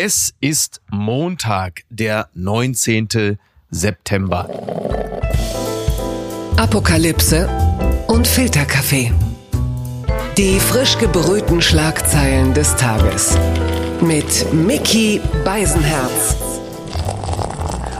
Es ist Montag, der 19. September. Apokalypse und Filterkaffee. Die frisch gebrühten Schlagzeilen des Tages. Mit Mickey Beisenherz.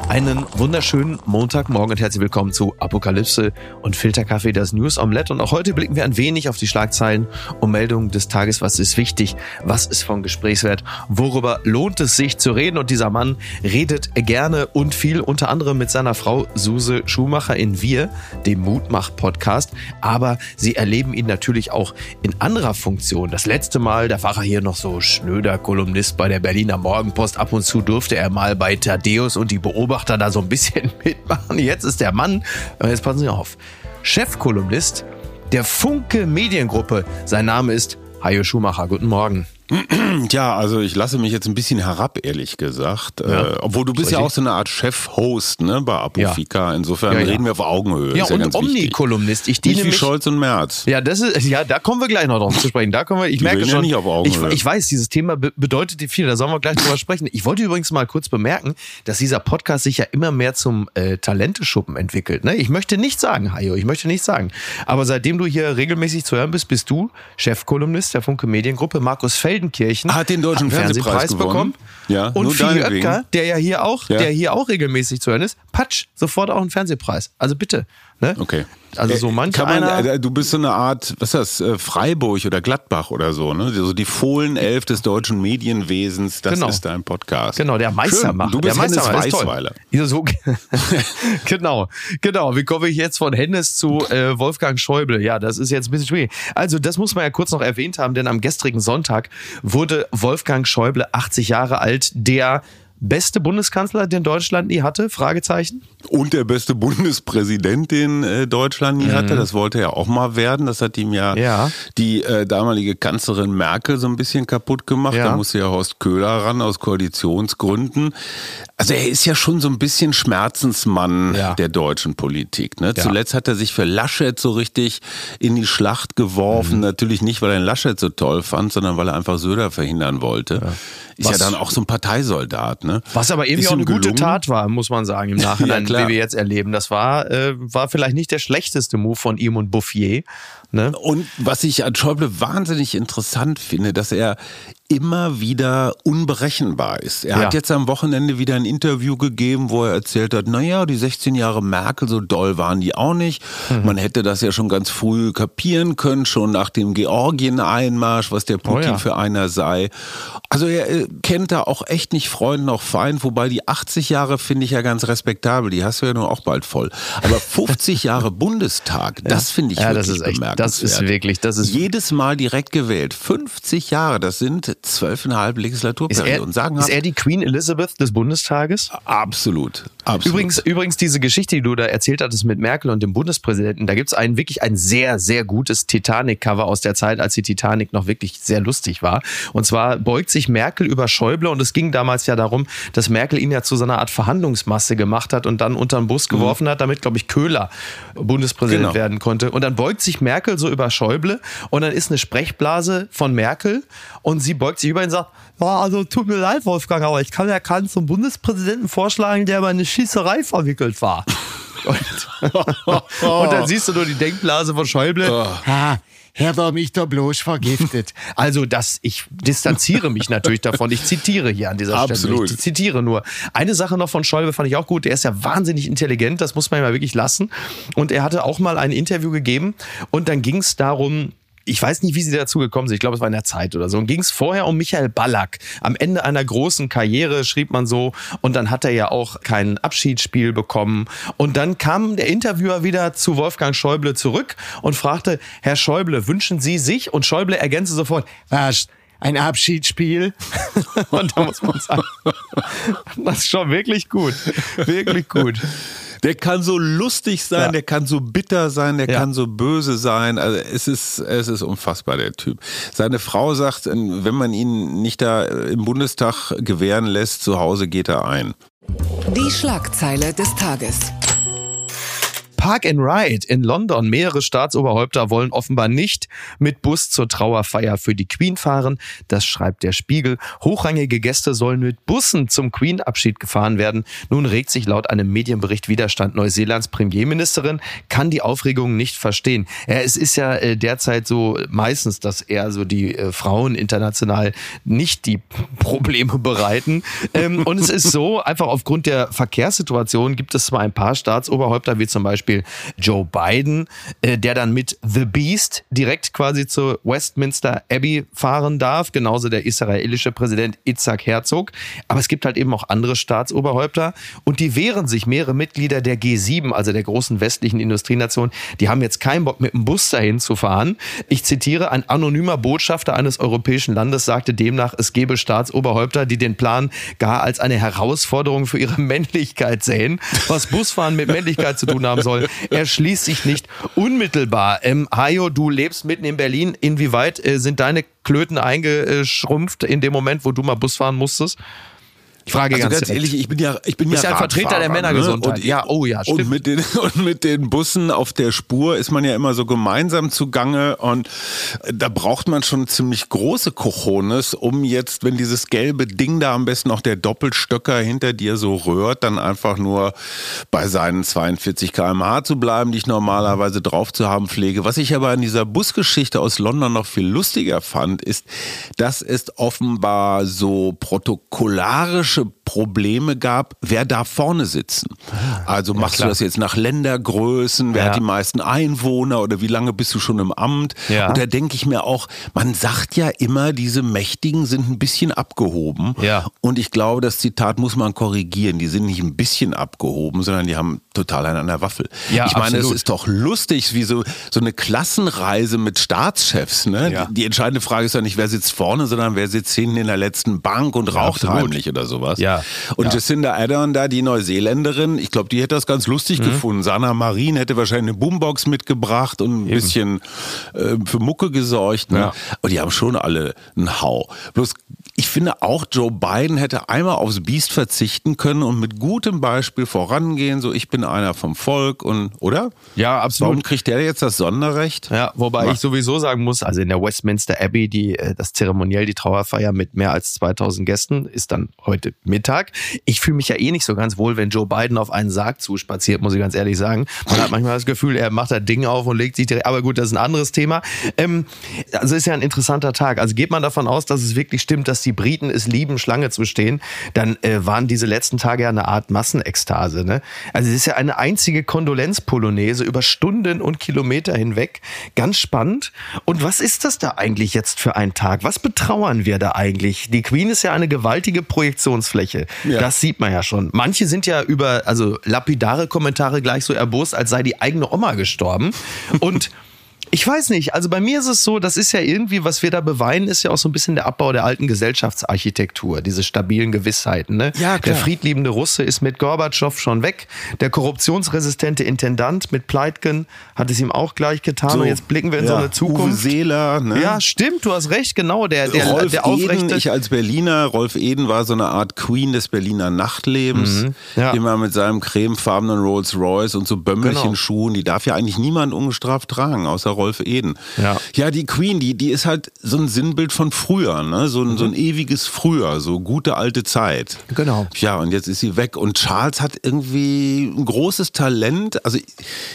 Einen wunderschönen Montagmorgen und herzlich willkommen zu Apokalypse und Filterkaffee, das News Omelette. Und auch heute blicken wir ein wenig auf die Schlagzeilen und Meldungen des Tages. Was ist wichtig? Was ist von Gesprächswert? Worüber lohnt es sich zu reden? Und dieser Mann redet gerne und viel, unter anderem mit seiner Frau Suse Schumacher in Wir, dem Mutmach-Podcast. Aber sie erleben ihn natürlich auch in anderer Funktion. Das letzte Mal, da war er hier noch so schnöder Kolumnist bei der Berliner Morgenpost. Ab und zu durfte er mal bei Thaddeus und die Beobachter da so ein bisschen mitmachen. Jetzt ist der Mann, jetzt passen Sie auf, Chefkolumnist der Funke Mediengruppe. Sein Name ist Hajo Schumacher. Guten Morgen. Ja, also ich lasse mich jetzt ein bisschen herab, ehrlich gesagt. Ja. Äh, obwohl du bist ja auch so eine Art Chef-Host ne, bei Apofika. Ja. Insofern ja, reden wir auf Augenhöhe. Ja, und Omni-Kolumnist. Ich diene wie Scholz und Merz. Ja, das ist, ja, da kommen wir gleich noch drauf zu sprechen. Da kommen wir, ich Die merke schon. nicht auf Augenhöhe. Ich, ich weiß, dieses Thema be bedeutet dir viel. Da sollen wir gleich drüber sprechen. Ich wollte übrigens mal kurz bemerken, dass dieser Podcast sich ja immer mehr zum äh, Talenteschuppen entwickelt. Ne? Ich möchte nicht sagen, Hajo, ich möchte nicht sagen. Aber seitdem du hier regelmäßig zu hören bist, bist du Chefkolumnist der Funke Mediengruppe. Markus Feldenkirchen hat den deutschen Fernsehpreis, Fernsehpreis bekommen. Ja, und Fili Oetker, der ja hier auch, ja. der hier auch regelmäßig zu hören ist, patsch, sofort auch einen Fernsehpreis. Also bitte. Ne? Okay. Also so manch man, einer. Äh, du bist so eine Art, was ist das, äh, Freiburg oder Gladbach oder so, ne? So die Fohlenelf des deutschen Medienwesens, das genau. ist dein Podcast. Genau, der Meistermacher. Du bist der Hennes Weißweiler. So, genau, genau. Wie komme ich jetzt von Hennes zu äh, Wolfgang Schäuble? Ja, das ist jetzt ein bisschen schwierig. Also, das muss man ja kurz noch erwähnt haben, denn am gestrigen Sonntag wurde Wolfgang Schäuble 80 Jahre alt, der beste Bundeskanzler, den Deutschland nie hatte? Fragezeichen. Und der beste Bundespräsident, den äh, Deutschland nie mhm. hatte. Das wollte er auch mal werden. Das hat ihm ja, ja. die äh, damalige Kanzlerin Merkel so ein bisschen kaputt gemacht. Ja. Da musste ja Horst Köhler ran aus Koalitionsgründen. Also er ist ja schon so ein bisschen Schmerzensmann ja. der deutschen Politik. Ne? Zuletzt hat er sich für Laschet so richtig in die Schlacht geworfen. Mhm. Natürlich nicht, weil er Laschet so toll fand, sondern weil er einfach Söder verhindern wollte. Ist Was? ja dann auch so ein Parteisoldat. Ne? Was aber irgendwie auch eine gelungen. gute Tat war, muss man sagen, im Nachhinein, ja, wie wir jetzt erleben. Das war, äh, war vielleicht nicht der schlechteste Move von ihm und Bouffier. Ne? Und was ich an Schäuble wahnsinnig interessant finde, dass er immer wieder unberechenbar ist. Er ja. hat jetzt am Wochenende wieder ein Interview gegeben, wo er erzählt hat, naja, die 16 Jahre Merkel, so doll waren die auch nicht. Mhm. Man hätte das ja schon ganz früh kapieren können, schon nach dem Georgien-Einmarsch, was der Putin oh ja. für einer sei. Also er äh, kennt da auch echt nicht Freund noch Feind, wobei die 80 Jahre finde ich ja ganz respektabel, die hast du ja nur auch bald voll. Aber 50 Jahre Bundestag, das finde ich ja, wirklich das ist echt, bemerkenswert. Das ist wirklich, das ist jedes Mal direkt gewählt. 50 Jahre, das sind zwölfeinhalb Legislaturperioden. Ist er, ist er die Queen Elizabeth des Bundestages? Absolut. Absolut. Übrigens, übrigens diese Geschichte, die du da erzählt hattest mit Merkel und dem Bundespräsidenten, da gibt es ein wirklich ein sehr, sehr gutes Titanic-Cover aus der Zeit, als die Titanic noch wirklich sehr lustig war. Und zwar beugt sich Merkel über Schäuble und es ging damals ja darum, dass Merkel ihn ja zu so einer Art Verhandlungsmasse gemacht hat und dann unter den Bus mhm. geworfen mhm. hat, damit, glaube ich, Köhler Bundespräsident genau. werden konnte. Und dann beugt sich Merkel so über Schäuble und dann ist eine Sprechblase von Merkel und sie beugt sich über ihn und sagt, ja, also tut mir leid, Wolfgang, aber ich kann ja keinen zum Bundespräsidenten vorschlagen, der bei eine Schießerei verwickelt war. Und, und, dann siehst du nur die Denkblase von Schäuble. Oh. Ha, Hätte er mich da bloß vergiftet. Also das, ich distanziere mich natürlich davon. Ich zitiere hier an dieser Absolut. Stelle. Ich zitiere nur. Eine Sache noch von Schäuble fand ich auch gut. Der ist ja wahnsinnig intelligent. Das muss man ja wirklich lassen. Und er hatte auch mal ein Interview gegeben. Und dann ging es darum, ich weiß nicht, wie sie dazu gekommen sind. Ich glaube, es war in der Zeit oder so. Und ging es vorher um Michael Ballack. Am Ende einer großen Karriere schrieb man so. Und dann hat er ja auch kein Abschiedsspiel bekommen. Und dann kam der Interviewer wieder zu Wolfgang Schäuble zurück und fragte, Herr Schäuble, wünschen Sie sich? Und Schäuble ergänzte sofort, was? Ein Abschiedsspiel. und da muss man sagen, das ist schon wirklich gut. Wirklich gut. Der kann so lustig sein, ja. der kann so bitter sein, der ja. kann so böse sein. Also es ist, es ist unfassbar, der Typ. Seine Frau sagt, wenn man ihn nicht da im Bundestag gewähren lässt, zu Hause geht er ein. Die Schlagzeile des Tages. Park and Ride in London. Mehrere Staatsoberhäupter wollen offenbar nicht mit Bus zur Trauerfeier für die Queen fahren. Das schreibt der Spiegel. Hochrangige Gäste sollen mit Bussen zum Queen-Abschied gefahren werden. Nun regt sich laut einem Medienbericht Widerstand. Neuseelands Premierministerin kann die Aufregung nicht verstehen. Ja, es ist ja äh, derzeit so meistens, dass eher so die äh, Frauen international nicht die Probleme bereiten. Ähm, und es ist so, einfach aufgrund der Verkehrssituation gibt es zwar ein paar Staatsoberhäupter, wie zum Beispiel Joe Biden, äh, der dann mit The Beast direkt quasi zur Westminster Abbey fahren darf, genauso der israelische Präsident Itzhak Herzog. Aber es gibt halt eben auch andere Staatsoberhäupter und die wehren sich. Mehrere Mitglieder der G7, also der großen westlichen Industrienation, die haben jetzt keinen Bock mit dem Bus dahin zu fahren. Ich zitiere, ein anonymer Botschafter eines europäischen Landes sagte demnach, es gebe Staatsoberhäupter, die den Plan gar als eine Herausforderung für ihre Männlichkeit sehen. Was Busfahren mit Männlichkeit zu tun haben soll, erschließt sich nicht unmittelbar. Ähm, Hajo, du lebst mitten in Berlin. Inwieweit äh, sind deine Klöten eingeschrumpft in dem Moment, wo du mal Bus fahren musstest? Ich frage also ganz, ganz ehrlich, ich bin ja, ich bin ja, ein Vertreter der Männergesundheit. Ne? Und, ja, oh ja, stimmt. Und mit, den, und mit den Bussen auf der Spur ist man ja immer so gemeinsam zugange und da braucht man schon ziemlich große Cojones, um jetzt, wenn dieses gelbe Ding da am besten noch der Doppelstöcker hinter dir so rührt, dann einfach nur bei seinen 42 km/h zu bleiben, die ich normalerweise drauf zu haben pflege. Was ich aber in dieser Busgeschichte aus London noch viel lustiger fand, ist, dass es offenbar so protokollarisch наши Probleme gab, wer darf vorne sitzen. Ah, also machst ja, du das jetzt nach Ländergrößen, wer ja. hat die meisten Einwohner oder wie lange bist du schon im Amt? Ja. Und da denke ich mir auch, man sagt ja immer, diese Mächtigen sind ein bisschen abgehoben. Ja. Und ich glaube, das Zitat muss man korrigieren. Die sind nicht ein bisschen abgehoben, sondern die haben total einen an der Waffel. Ja, ich meine, absolut. es ist doch lustig, wie so, so eine Klassenreise mit Staatschefs. Ne? Ja. Die, die entscheidende Frage ist ja nicht, wer sitzt vorne, sondern wer sitzt hinten in der letzten Bank und raucht ja, heimlich oder sowas sowas. Ja. Und ja. Jacinda Ardern da, die Neuseeländerin, ich glaube, die hätte das ganz lustig mhm. gefunden. Sana Marin hätte wahrscheinlich eine Boombox mitgebracht und ein Eben. bisschen äh, für Mucke gesorgt. Ne? Ja. Und die haben schon alle einen Hau. Bloß ich finde auch, Joe Biden hätte einmal aufs Biest verzichten können und mit gutem Beispiel vorangehen, so ich bin einer vom Volk und, oder? Ja, absolut. Warum kriegt der jetzt das Sonderrecht? Ja, wobei Mach. ich sowieso sagen muss, also in der Westminster Abbey, die, äh, das Zeremoniell, die Trauerfeier mit mehr als 2000 Gästen ist dann heute Mittag. Ich fühle mich ja eh nicht so ganz wohl, wenn Joe Biden auf einen Sarg zuspaziert, muss ich ganz ehrlich sagen. Man hat manchmal das Gefühl, er macht das Ding auf und legt sich direkt, aber gut, das ist ein anderes Thema. Ähm, also ist ja ein interessanter Tag. Also geht man davon aus, dass es wirklich stimmt, dass die die Briten es lieben, Schlange zu stehen, dann äh, waren diese letzten Tage ja eine Art Massenekstase. Ne? Also es ist ja eine einzige Kondolenzpolonaise über Stunden und Kilometer hinweg. Ganz spannend. Und was ist das da eigentlich jetzt für ein Tag? Was betrauern wir da eigentlich? Die Queen ist ja eine gewaltige Projektionsfläche. Ja. Das sieht man ja schon. Manche sind ja über also lapidare Kommentare gleich so erbost, als sei die eigene Oma gestorben. Und ich weiß nicht. Also bei mir ist es so, das ist ja irgendwie, was wir da beweinen, ist ja auch so ein bisschen der Abbau der alten Gesellschaftsarchitektur, diese stabilen Gewissheiten. Ne? Ja, klar. Der friedliebende Russe ist mit Gorbatschow schon weg. Der korruptionsresistente Intendant mit Pleitgen hat es ihm auch gleich getan. So, und jetzt blicken wir in ja, so eine Zukunft. Uwe Seeler, ne? Ja, stimmt, du hast recht, genau. Der, der, Rolf der aufrechte. Eden, ich als Berliner, Rolf Eden war so eine Art Queen des Berliner Nachtlebens. Mhm, ja. Immer mit seinem cremefarbenen Rolls Royce und so Bömmelchen-Schuhen. Genau. Die darf ja eigentlich niemand ungestraft tragen, außer Rolf Eden. Ja. ja, die Queen, die, die ist halt so ein Sinnbild von früher, ne? so, ein, mhm. so ein ewiges Früher, so gute alte Zeit. Genau. Ja, und jetzt ist sie weg. Und Charles hat irgendwie ein großes Talent. Also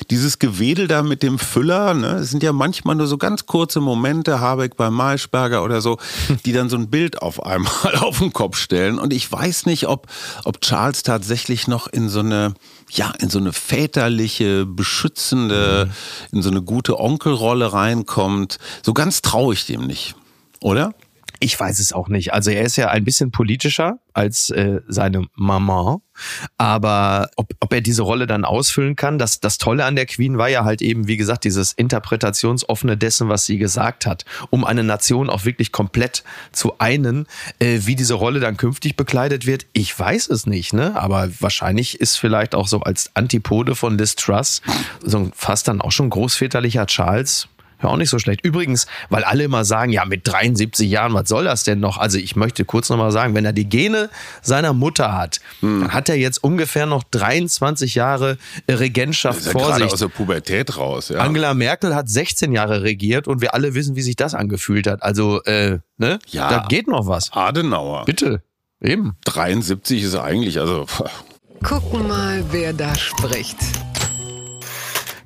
dieses Gewedel da mit dem Füller, ne? es sind ja manchmal nur so ganz kurze Momente, Habeck bei Maischberger oder so, die dann so ein Bild auf einmal auf den Kopf stellen. Und ich weiß nicht, ob, ob Charles tatsächlich noch in so eine ja, in so eine väterliche, beschützende, mhm. in so eine gute Onkelrolle reinkommt. So ganz traue ich dem nicht, oder? Ich weiß es auch nicht. Also er ist ja ein bisschen politischer als äh, seine Mama. Aber ob, ob er diese Rolle dann ausfüllen kann, das, das Tolle an der Queen war ja halt eben, wie gesagt, dieses Interpretationsoffene dessen, was sie gesagt hat, um eine Nation auch wirklich komplett zu einen. Äh, wie diese Rolle dann künftig bekleidet wird, ich weiß es nicht, ne? Aber wahrscheinlich ist vielleicht auch so als Antipode von Liz Truss so fast dann auch schon großväterlicher Charles Ja, auch nicht so schlecht. Übrigens, weil alle immer sagen, ja, mit 73 Jahren, was soll das denn noch? Also ich möchte kurz nochmal sagen, wenn er die Gene seiner Mutter hat, hm. dann hat er jetzt ungefähr noch 23 Jahre Regentschaft ist ja vor sich. aus der Pubertät raus. Ja. Angela Merkel hat 16 Jahre regiert und wir alle wissen, wie sich das angefühlt hat. Also, äh, ne? Ja. Da geht noch was. Adenauer. Bitte. Eben. 73 ist eigentlich, also. Gucken mal, wer da spricht.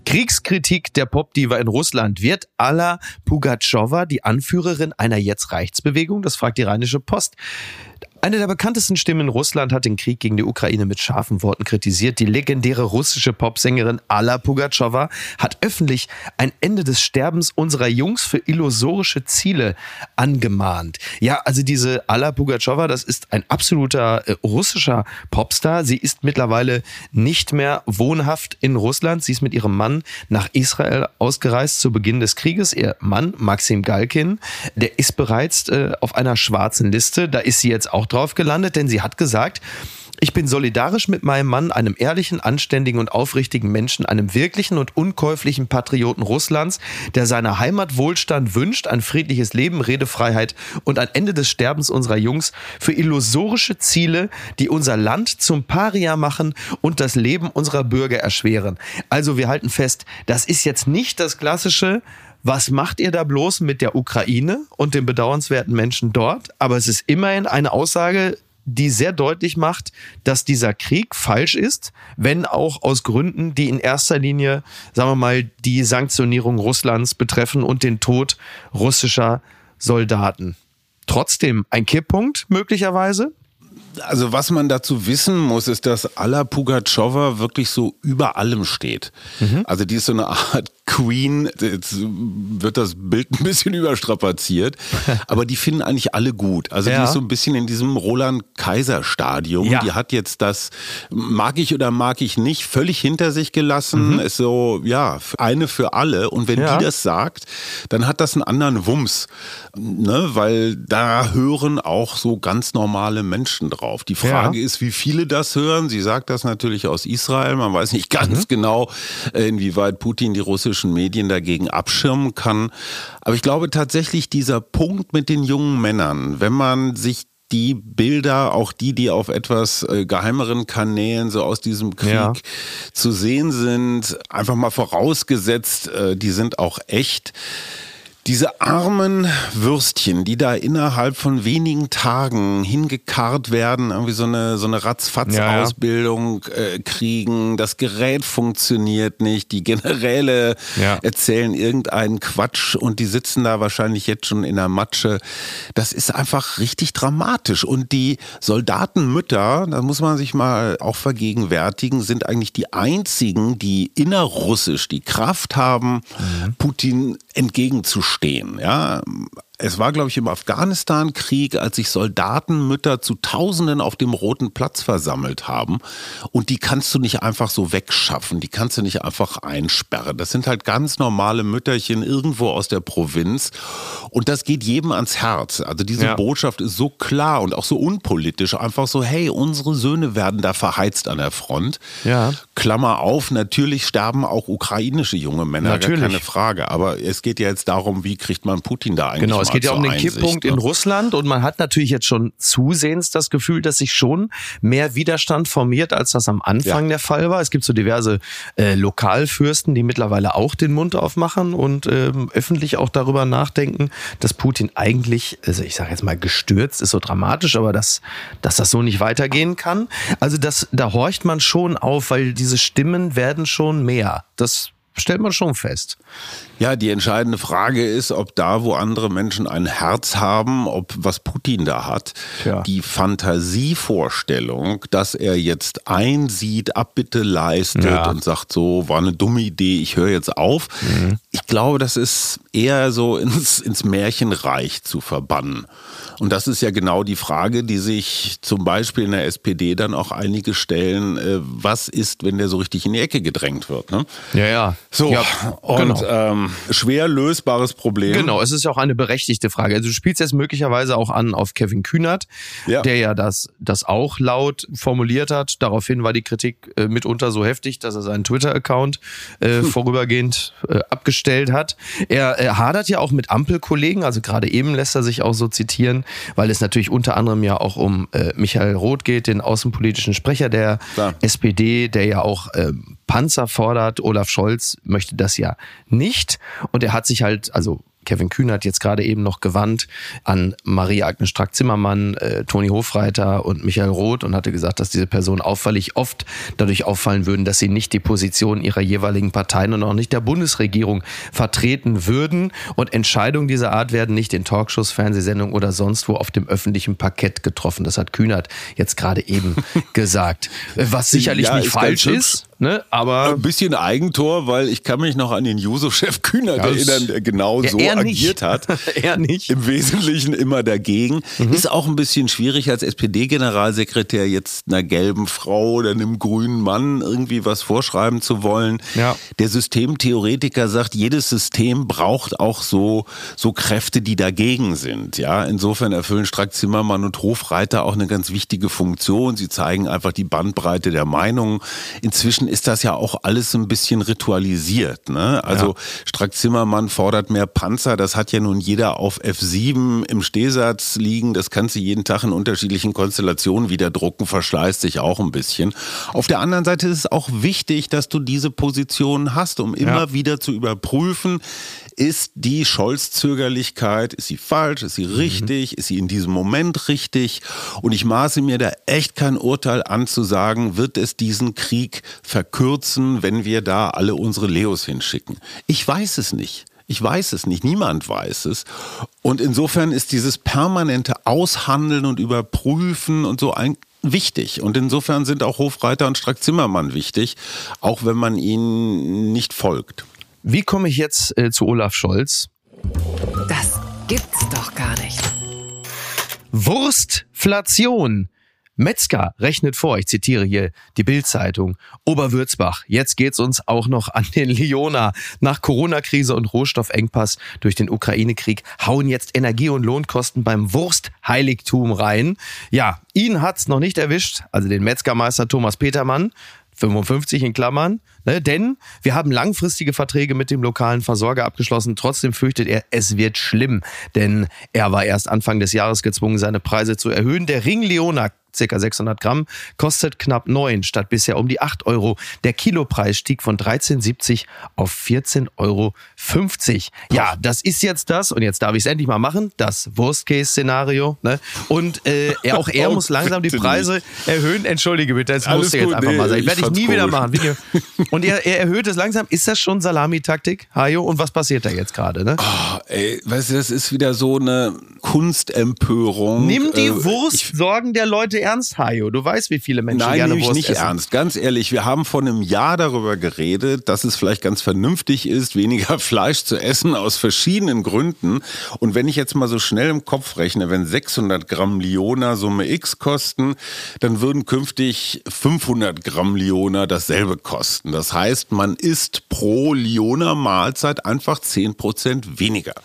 Kriegskritik der Popdiva in Russland. Wird Alla Pugatschowa die Anführerin einer Jetzt-Rechtsbewegung? Das fragt die Rheinische Post. Eine der bekanntesten Stimmen in Russland hat den Krieg gegen die Ukraine mit scharfen Worten kritisiert. Die legendäre russische Popsängerin Alla Pugatschowa hat öffentlich ein Ende des Sterbens unserer Jungs für illusorische Ziele angemahnt. Ja, also diese Alla Pugatschowa, das ist ein absoluter äh, russischer Popstar. Sie ist mittlerweile nicht mehr wohnhaft in Russland. Sie ist mit ihrem Mann nach Israel ausgereist zu Beginn des Krieges. Ihr Mann, Maxim Galkin, der ist bereits äh, auf einer schwarzen Liste. Da ist sie jetzt auch drauf gelandet, denn sie hat gesagt, ich bin solidarisch mit meinem Mann, einem ehrlichen, anständigen und aufrichtigen Menschen, einem wirklichen und unkäuflichen Patrioten Russlands, der seiner Heimat Wohlstand wünscht, ein friedliches Leben, Redefreiheit und ein Ende des Sterbens unserer Jungs für illusorische Ziele, die unser Land zum Paria machen und das Leben unserer Bürger erschweren. Also wir halten fest, das ist jetzt nicht das klassische was macht ihr da bloß mit der Ukraine und den bedauernswerten Menschen dort? Aber es ist immerhin eine Aussage, die sehr deutlich macht, dass dieser Krieg falsch ist, wenn auch aus Gründen, die in erster Linie, sagen wir mal, die Sanktionierung Russlands betreffen und den Tod russischer Soldaten. Trotzdem ein Kipppunkt möglicherweise, also was man dazu wissen muss, ist, dass Alla Pugatschowa wirklich so über allem steht. Mhm. Also die ist so eine Art Queen, jetzt wird das Bild ein bisschen überstrapaziert, aber die finden eigentlich alle gut. Also ja. die ist so ein bisschen in diesem Roland-Kaiser-Stadium. Ja. Die hat jetzt das, mag ich oder mag ich nicht, völlig hinter sich gelassen. Mhm. Ist so, ja, eine für alle. Und wenn ja. die das sagt, dann hat das einen anderen Wumms. Ne? Weil da hören auch so ganz normale Menschen drauf. Die Frage ist, wie viele das hören. Sie sagt das natürlich aus Israel. Man weiß nicht ganz mhm. genau, inwieweit Putin die russische russischen Medien dagegen abschirmen kann. Aber ich glaube tatsächlich dieser Punkt mit den jungen Männern, wenn man sich die Bilder, auch die, die auf etwas äh, geheimeren Kanälen so aus diesem Krieg ja. zu sehen sind, einfach mal vorausgesetzt, äh, die sind auch echt diese armen Würstchen, die da innerhalb von wenigen Tagen hingekarrt werden, irgendwie so eine, so eine Ratzfatz-Ausbildung ja, ja. äh, kriegen, das Gerät funktioniert nicht, die Generäle ja. erzählen irgendeinen Quatsch und die sitzen da wahrscheinlich jetzt schon in der Matsche. Das ist einfach richtig dramatisch. Und die Soldatenmütter, da muss man sich mal auch vergegenwärtigen, sind eigentlich die einzigen, die innerrussisch die Kraft haben, mhm. Putin entgegenzustehen. Ja, es war, glaube ich, im Afghanistan-Krieg, als sich Soldatenmütter zu Tausenden auf dem Roten Platz versammelt haben. Und die kannst du nicht einfach so wegschaffen, die kannst du nicht einfach einsperren. Das sind halt ganz normale Mütterchen irgendwo aus der Provinz. Und das geht jedem ans Herz. Also diese ja. Botschaft ist so klar und auch so unpolitisch. Einfach so, hey, unsere Söhne werden da verheizt an der Front. Ja. Klammer auf, natürlich sterben auch ukrainische junge Männer, natürlich. keine Frage. Aber es geht ja jetzt darum, wie kriegt man Putin da eigentlich genau es geht ja um den Einsicht, Kipppunkt ne? in Russland und man hat natürlich jetzt schon zusehends das Gefühl, dass sich schon mehr Widerstand formiert, als das am Anfang ja. der Fall war. Es gibt so diverse äh, Lokalfürsten, die mittlerweile auch den Mund aufmachen und ähm, öffentlich auch darüber nachdenken, dass Putin eigentlich, also ich sage jetzt mal gestürzt, ist so dramatisch, aber dass, dass das so nicht weitergehen kann. Also das, da horcht man schon auf, weil diese Stimmen werden schon mehr. Das stellt man schon fest. Ja, die entscheidende Frage ist, ob da, wo andere Menschen ein Herz haben, ob was Putin da hat, ja. die Fantasievorstellung, dass er jetzt einsieht, Abbitte leistet ja. und sagt, so war eine dumme Idee, ich höre jetzt auf. Mhm. Ich glaube, das ist eher so ins, ins Märchenreich zu verbannen. Und das ist ja genau die Frage, die sich zum Beispiel in der SPD dann auch einige stellen. Äh, was ist, wenn der so richtig in die Ecke gedrängt wird? Ne? Ja, ja. So, ja, und genau. ähm, schwer lösbares Problem. Genau, es ist ja auch eine berechtigte Frage. Also du spielst jetzt möglicherweise auch an auf Kevin Kühnert, ja. der ja das, das auch laut formuliert hat. Daraufhin war die Kritik äh, mitunter so heftig, dass er seinen Twitter-Account äh, hm. vorübergehend äh, abgestellt hat. Er äh, hadert ja auch mit Ampelkollegen, also gerade eben lässt er sich auch so zitieren, weil es natürlich unter anderem ja auch um äh, Michael Roth geht, den außenpolitischen Sprecher der Klar. SPD, der ja auch äh, Panzer fordert. Olaf Scholz möchte das ja nicht. Und er hat sich halt, also Kevin Kühn hat jetzt gerade eben noch gewandt an Marie-Agnes Strack-Zimmermann, äh, Toni Hofreiter und Michael Roth und hatte gesagt, dass diese Personen auffällig oft dadurch auffallen würden, dass sie nicht die Position ihrer jeweiligen Parteien und auch nicht der Bundesregierung vertreten würden. Und Entscheidungen dieser Art werden nicht in Talkshows, Fernsehsendungen oder sonst wo auf dem öffentlichen Parkett getroffen. Das hat Kühnert jetzt gerade eben gesagt. Was sicherlich ja, nicht falsch ist. Ne? Aber ein bisschen Eigentor, weil ich kann mich noch an den Juso-Chef Kühnert ja, erinnern, der genau ja, so agiert hat. er nicht. Im Wesentlichen immer dagegen. Mhm. Ist auch ein bisschen schwierig als SPD-Generalsekretär jetzt einer gelben Frau oder einem grünen Mann irgendwie was vorschreiben zu wollen. Ja. Der Systemtheoretiker sagt, jedes System braucht auch so, so Kräfte, die dagegen sind. Ja, insofern erfüllen Strack Zimmermann und Hofreiter auch eine ganz wichtige Funktion. Sie zeigen einfach die Bandbreite der Meinungen. Inzwischen inzwischen ist das ja auch alles ein bisschen ritualisiert. Ne? Also ja. Strack-Zimmermann fordert mehr Panzer. Das hat ja nun jeder auf F7 im Stehsatz liegen. Das kannst du jeden Tag in unterschiedlichen Konstellationen wieder drucken. Verschleißt sich auch ein bisschen. Auf der anderen Seite ist es auch wichtig, dass du diese Position hast, um immer ja. wieder zu überprüfen, ist die Scholz-Zögerlichkeit, ist sie falsch, ist sie mhm. richtig, mhm. ist sie in diesem Moment richtig? Und ich maße mir da echt kein Urteil an zu sagen, wird es diesen Krieg verkürzen, wenn wir da alle unsere Leos hinschicken? Ich weiß es nicht. Ich weiß es nicht, niemand weiß es. Und insofern ist dieses permanente Aushandeln und Überprüfen und so ein, wichtig. Und insofern sind auch Hofreiter und Strack-Zimmermann wichtig, auch wenn man ihnen nicht folgt. Wie komme ich jetzt äh, zu Olaf Scholz? Das gibt's doch gar nicht. Wurstflation. Metzger rechnet vor, ich zitiere hier die Bildzeitung, Oberwürzbach, jetzt geht's uns auch noch an den Liona. Nach Corona-Krise und Rohstoffengpass durch den Ukraine-Krieg hauen jetzt Energie- und Lohnkosten beim Wurstheiligtum rein. Ja, ihn hat's noch nicht erwischt, also den Metzgermeister Thomas Petermann. 55 in Klammern, ne? denn wir haben langfristige Verträge mit dem lokalen Versorger abgeschlossen. Trotzdem fürchtet er, es wird schlimm, denn er war erst Anfang des Jahres gezwungen, seine Preise zu erhöhen. Der Ring Leona ca. 600 Gramm, kostet knapp 9 statt bisher um die 8 Euro. Der Kilopreis stieg von 13,70 auf 14,50 Euro. Ja, das ist jetzt das, und jetzt darf ich es endlich mal machen, das Worst-Case-Szenario. Ne? Und äh, auch er oh, muss langsam die Preise erhöhen. Entschuldige bitte, das musst du jetzt einfach nee, mal sagen. Werde ich nie wieder machen. Und er, er, erhöht es langsam. Ist das schon Salamitaktik, Hajo? Und was passiert da jetzt gerade? Ne? Oh, ey, weißt du, das ist wieder so eine Kunstempörung. Nimm die äh, Wurstsorgen der Leute ernst, Hajo. Du weißt, wie viele Menschen Nein, gerne nehme ich nicht essen. ernst. Ganz ehrlich, wir haben vor einem Jahr darüber geredet, dass es vielleicht ganz vernünftig ist, weniger Fleisch zu essen aus verschiedenen Gründen. Und wenn ich jetzt mal so schnell im Kopf rechne, wenn 600 Gramm Liona Summe X kosten, dann würden künftig 500 Gramm Liona dasselbe kosten. Das heißt, man isst pro Liona Mahlzeit einfach 10 Prozent weniger.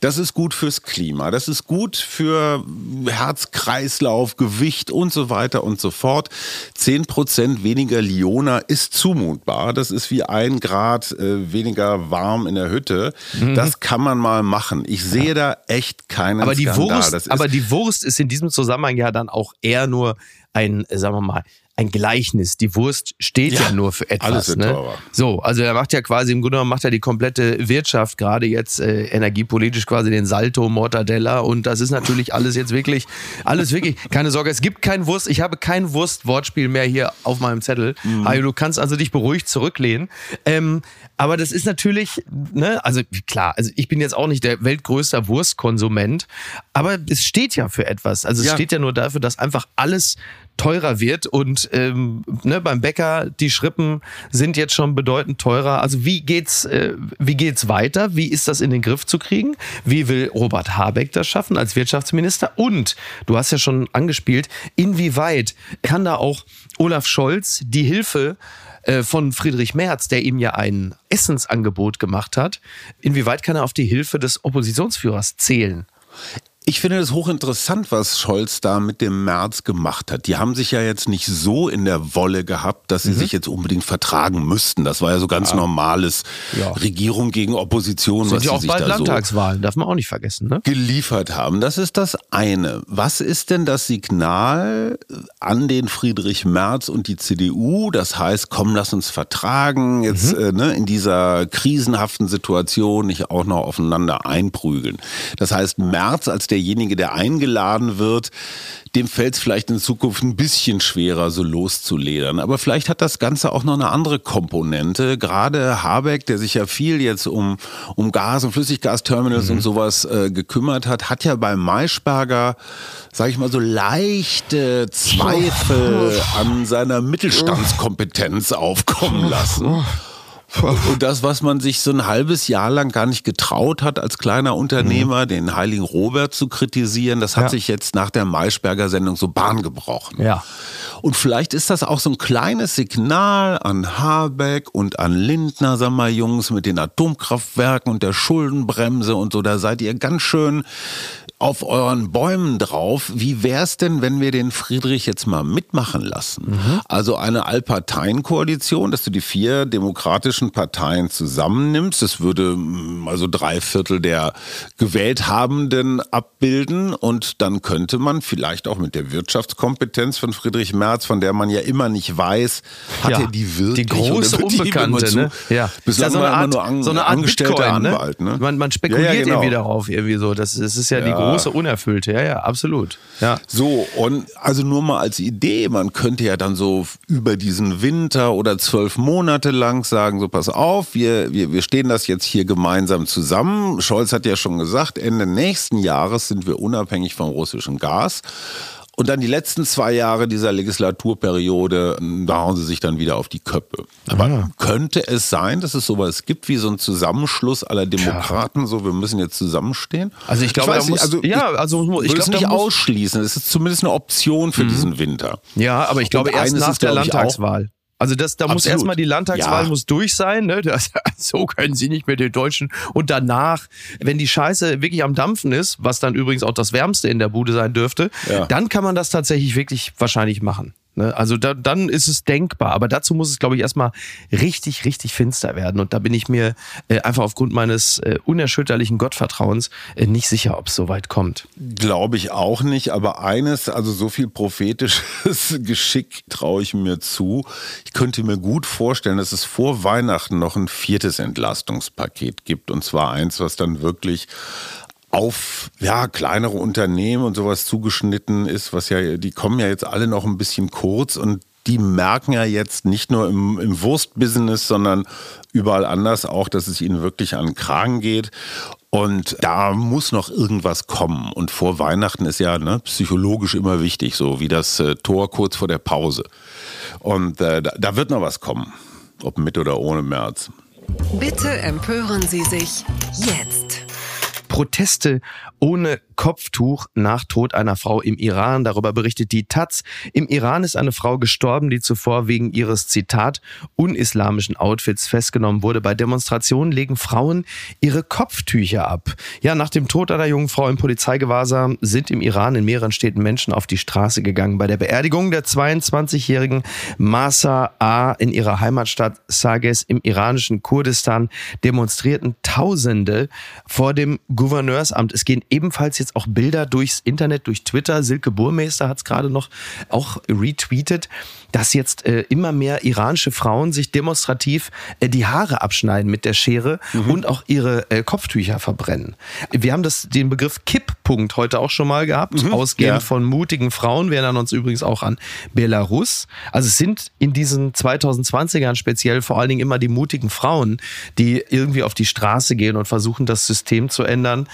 Das ist gut fürs Klima. Das ist gut für Herz-Kreislauf, Gewicht und und so weiter und so fort. Zehn Prozent weniger Liona ist zumutbar. Das ist wie ein Grad äh, weniger warm in der Hütte. Mhm. Das kann man mal machen. Ich sehe ja. da echt keinen aber die Skandal. Wurst, aber die Wurst ist in diesem Zusammenhang ja dann auch eher nur ein, sagen wir mal, ein Gleichnis. Die Wurst steht ja, ja nur für etwas. Alles ne? Teurer. So, also er macht ja quasi im Grunde genommen macht er die komplette Wirtschaft gerade jetzt äh, energiepolitisch quasi den Salto Mortadella und das ist natürlich alles jetzt wirklich alles wirklich keine Sorge. Es gibt kein Wurst. Ich habe kein Wurst-Wortspiel mehr hier auf meinem Zettel. Mhm. Also du kannst also dich beruhigt zurücklehnen. Ähm, aber das ist natürlich, ne, also klar, also ich bin jetzt auch nicht der weltgrößte Wurstkonsument, aber es steht ja für etwas. Also es ja. steht ja nur dafür, dass einfach alles teurer wird und ähm, ne, beim Bäcker die Schrippen sind jetzt schon bedeutend teurer. Also wie geht's äh, wie geht's weiter? Wie ist das in den Griff zu kriegen? Wie will Robert Habeck das schaffen als Wirtschaftsminister? Und du hast ja schon angespielt, inwieweit kann da auch Olaf Scholz die Hilfe äh, von Friedrich Merz, der ihm ja ein Essensangebot gemacht hat, inwieweit kann er auf die Hilfe des Oppositionsführers zählen? Ich finde es hochinteressant, was Scholz da mit dem März gemacht hat. Die haben sich ja jetzt nicht so in der Wolle gehabt, dass sie mhm. sich jetzt unbedingt vertragen müssten. Das war ja so ganz ja. normales ja. Regierung gegen Opposition, Sind was sie auch sich bald da Landtagswahlen, darf man auch nicht vergessen, ne? geliefert haben. Das ist das eine. Was ist denn das Signal an den Friedrich Merz und die CDU? Das heißt, komm, lass uns vertragen, jetzt mhm. äh, ne, in dieser krisenhaften Situation nicht auch noch aufeinander einprügeln. Das heißt, Merz als derjenige, der eingeladen wird, dem fällt es vielleicht in Zukunft ein bisschen schwerer, so loszuledern. Aber vielleicht hat das Ganze auch noch eine andere Komponente. Gerade Habeck, der sich ja viel jetzt um, um Gas- und Flüssiggasterminals mhm. und sowas äh, gekümmert hat, hat ja bei Maischberger, sage ich mal, so leichte Zweifel an seiner Mittelstandskompetenz aufkommen lassen. Und das, was man sich so ein halbes Jahr lang gar nicht getraut hat, als kleiner Unternehmer, mhm. den heiligen Robert zu kritisieren, das hat ja. sich jetzt nach der Maischberger Sendung so Bahn gebrochen. Ja. Und vielleicht ist das auch so ein kleines Signal an Habeck und an Lindner, sag mal Jungs, mit den Atomkraftwerken und der Schuldenbremse und so, da seid ihr ganz schön auf euren Bäumen drauf. Wie wär's denn, wenn wir den Friedrich jetzt mal mitmachen lassen? Mhm. Also eine Allparteienkoalition, dass du die vier demokratischen Parteien zusammennimmst. Das würde mm, also drei Viertel der gewählt Habenden abbilden und dann könnte man vielleicht auch mit der Wirtschaftskompetenz von Friedrich Merz, von der man ja immer nicht weiß, hat ja, er die wirklich die große Unbekannte, ne? Ja. Bislang ja, so eine Art, immer nur an, so eine Art angestellter Bitcoin, ne? Anwalt, ne? Man, man spekuliert ja, ja, genau. irgendwie darauf irgendwie so. Das, das ist ja, die große große Unerfüllte, ja, ja, absolut. Ja. So, und also nur mal als Idee, man könnte ja dann so über diesen Winter oder zwölf Monate lang sagen, so pass auf, wir, wir, wir stehen das jetzt hier gemeinsam zusammen. Scholz hat ja schon gesagt, Ende nächsten Jahres sind wir unabhängig vom russischen Gas. Und dann die letzten zwei Jahre dieser Legislaturperiode, da hauen sie sich dann wieder auf die Köpfe. Aber ja. könnte es sein, dass es sowas gibt wie so ein Zusammenschluss aller Demokraten, ja. so wir müssen jetzt zusammenstehen? Also ich glaube, ich muss, also ja, also ich, ich glaube nicht ausschließen. Es ist zumindest eine Option für mhm. diesen Winter. Ja, aber ich glaube erst nach der Landtagswahl. Also das, da Absolut. muss erstmal die Landtagswahl ja. muss durch sein. Ne? Das, so können sie nicht mit den Deutschen. Und danach, wenn die Scheiße wirklich am Dampfen ist, was dann übrigens auch das Wärmste in der Bude sein dürfte, ja. dann kann man das tatsächlich wirklich wahrscheinlich machen. Ne? Also da, dann ist es denkbar. Aber dazu muss es, glaube ich, erstmal richtig, richtig finster werden. Und da bin ich mir äh, einfach aufgrund meines äh, unerschütterlichen Gottvertrauens äh, nicht sicher, ob es so weit kommt. Glaube ich auch nicht. Aber eines, also so viel prophetisches Geschick traue ich mir zu. Ich könnte mir gut vorstellen, dass es vor Weihnachten noch ein viertes Entlastungspaket gibt. Und zwar eins, was dann wirklich auf ja, kleinere Unternehmen und sowas zugeschnitten ist, was ja, die kommen ja jetzt alle noch ein bisschen kurz und die merken ja jetzt nicht nur im, im Wurstbusiness, sondern überall anders auch, dass es ihnen wirklich an den Kragen geht. Und da muss noch irgendwas kommen. Und vor Weihnachten ist ja ne, psychologisch immer wichtig, so wie das äh, Tor kurz vor der Pause. Und äh, da, da wird noch was kommen, ob mit oder ohne März. Bitte empören Sie sich jetzt. Proteste ohne Kopftuch nach Tod einer Frau im Iran. Darüber berichtet die Taz. Im Iran ist eine Frau gestorben, die zuvor wegen ihres Zitat unislamischen Outfits festgenommen wurde. Bei Demonstrationen legen Frauen ihre Kopftücher ab. Ja, nach dem Tod einer jungen Frau im Polizeigewahrsam sind im Iran in mehreren Städten Menschen auf die Straße gegangen. Bei der Beerdigung der 22-jährigen Masa A in ihrer Heimatstadt Sages im iranischen Kurdistan demonstrierten Tausende vor dem Gouverneursamt. Es gehen ebenfalls jetzt auch Bilder durchs Internet, durch Twitter. Silke Burmeister hat es gerade noch auch retweetet, dass jetzt äh, immer mehr iranische Frauen sich demonstrativ äh, die Haare abschneiden mit der Schere mhm. und auch ihre äh, Kopftücher verbrennen. Wir haben das, den Begriff Kipppunkt heute auch schon mal gehabt, mhm. ausgehend ja. von mutigen Frauen. Wir erinnern uns übrigens auch an Belarus. Also es sind in diesen 2020ern speziell vor allen Dingen immer die mutigen Frauen, die irgendwie auf die Straße gehen und versuchen, das System zu ändern.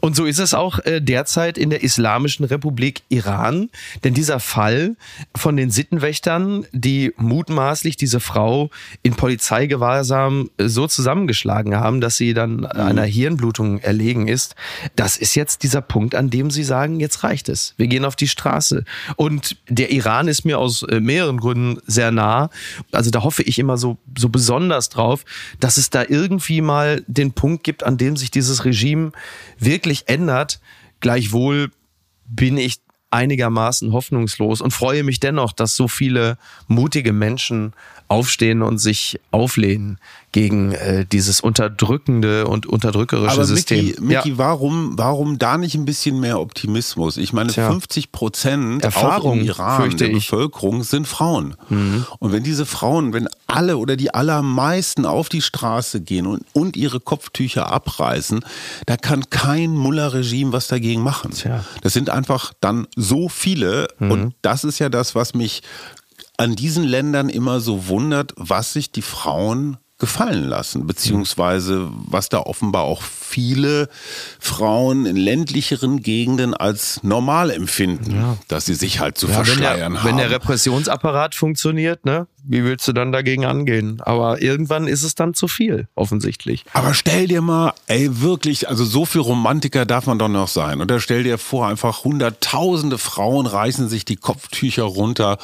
Und so ist es auch äh, derzeit in der Islamischen Republik Iran. Denn dieser Fall von den Sittenwächtern, die mutmaßlich diese Frau in Polizeigewahrsam so zusammengeschlagen haben, dass sie dann mhm. einer Hirnblutung erlegen ist, das ist jetzt dieser Punkt, an dem sie sagen, jetzt reicht es. Wir gehen auf die Straße. Und der Iran ist mir aus äh, mehreren Gründen sehr nah. Also da hoffe ich immer so, so besonders drauf, dass es da irgendwie mal den Punkt gibt, an dem sich dieses Regime wirklich ändert. Gleichwohl bin ich einigermaßen hoffnungslos und freue mich dennoch, dass so viele mutige Menschen aufstehen und sich auflehnen gegen äh, dieses unterdrückende und unterdrückerische Aber System. Micky, Micky ja. warum, warum da nicht ein bisschen mehr Optimismus? Ich meine, Tja. 50 Prozent Erfahrung, im Iran der. Bevölkerung sind Frauen. Mhm. Und wenn diese Frauen, wenn alle oder die allermeisten auf die Straße gehen und, und ihre Kopftücher abreißen, da kann kein Mullah-Regime was dagegen machen. Tja. Das sind einfach dann so viele. Mhm. Und das ist ja das, was mich an diesen Ländern immer so wundert, was sich die Frauen gefallen lassen, beziehungsweise was da offenbar auch viele Frauen in ländlicheren Gegenden als normal empfinden, ja. dass sie sich halt zu ja, verschleiern wenn der, haben. Wenn der Repressionsapparat funktioniert, ne, wie willst du dann dagegen angehen? Aber irgendwann ist es dann zu viel, offensichtlich. Aber stell dir mal, ey, wirklich, also so viel Romantiker darf man doch noch sein. Und da stell dir vor, einfach hunderttausende Frauen reißen sich die Kopftücher runter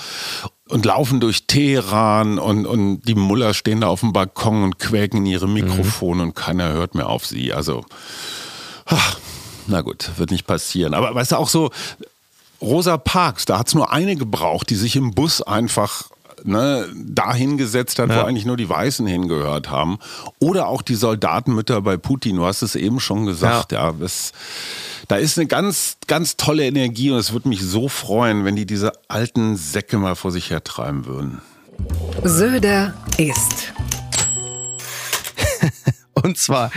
und laufen durch Teheran und, und die Muller stehen da auf dem Balkon und quäken in ihre Mikrofone mhm. und keiner hört mehr auf sie. Also, ach, na gut, wird nicht passieren. Aber weißt du, auch so Rosa Parks, da hat es nur eine gebraucht, die sich im Bus einfach ne, da hingesetzt hat, ja. wo eigentlich nur die Weißen hingehört haben. Oder auch die Soldatenmütter bei Putin, du hast es eben schon gesagt, ja, ja das da ist eine ganz, ganz tolle Energie und es würde mich so freuen, wenn die diese alten Säcke mal vor sich hertreiben würden. Söder ist. und zwar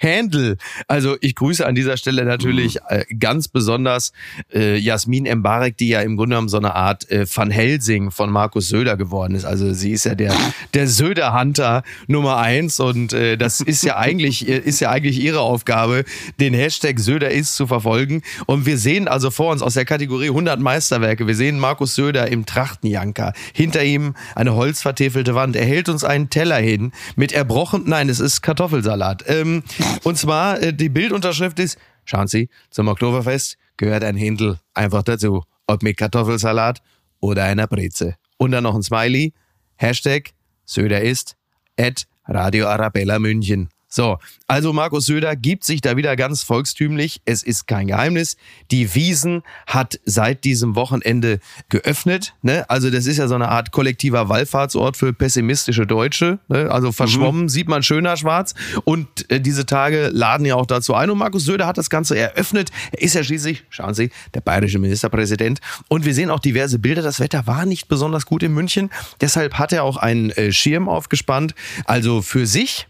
Handle. Also ich grüße an dieser Stelle natürlich mhm. äh, ganz besonders äh, Jasmin Embarek, die ja im Grunde genommen so eine Art äh, Van Helsing von Markus Söder geworden ist. Also sie ist ja der, der Söder-Hunter Nummer eins und äh, das ist ja eigentlich, äh, ist ja eigentlich ihre Aufgabe, den Hashtag Söder ist zu verfolgen. Und wir sehen also vor uns aus der Kategorie 100 Meisterwerke, wir sehen Markus Söder im Trachtenjanker. Hinter ihm eine holzvertäfelte Wand. Er hält uns einen Teller hin mit erbrochen, nein, es ist Kartoffelsalat. Ähm, und zwar, äh, die Bildunterschrift ist, schauen Sie, zum Oktoberfest gehört ein Händel einfach dazu. Ob mit Kartoffelsalat oder einer Breze. Und dann noch ein Smiley. Hashtag Söder ist at Radio Arabella München. So, also Markus Söder gibt sich da wieder ganz volkstümlich. Es ist kein Geheimnis. Die Wiesen hat seit diesem Wochenende geöffnet. Ne? Also das ist ja so eine Art kollektiver Wallfahrtsort für pessimistische Deutsche. Ne? Also verschwommen mhm. sieht man schöner schwarz. Und äh, diese Tage laden ja auch dazu ein. Und Markus Söder hat das Ganze eröffnet. Er ist ja schließlich, schauen Sie, der bayerische Ministerpräsident. Und wir sehen auch diverse Bilder. Das Wetter war nicht besonders gut in München. Deshalb hat er auch einen äh, Schirm aufgespannt. Also für sich